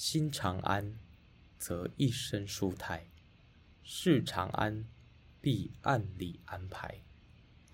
心常安，则一生舒泰；事常安，必按理安排。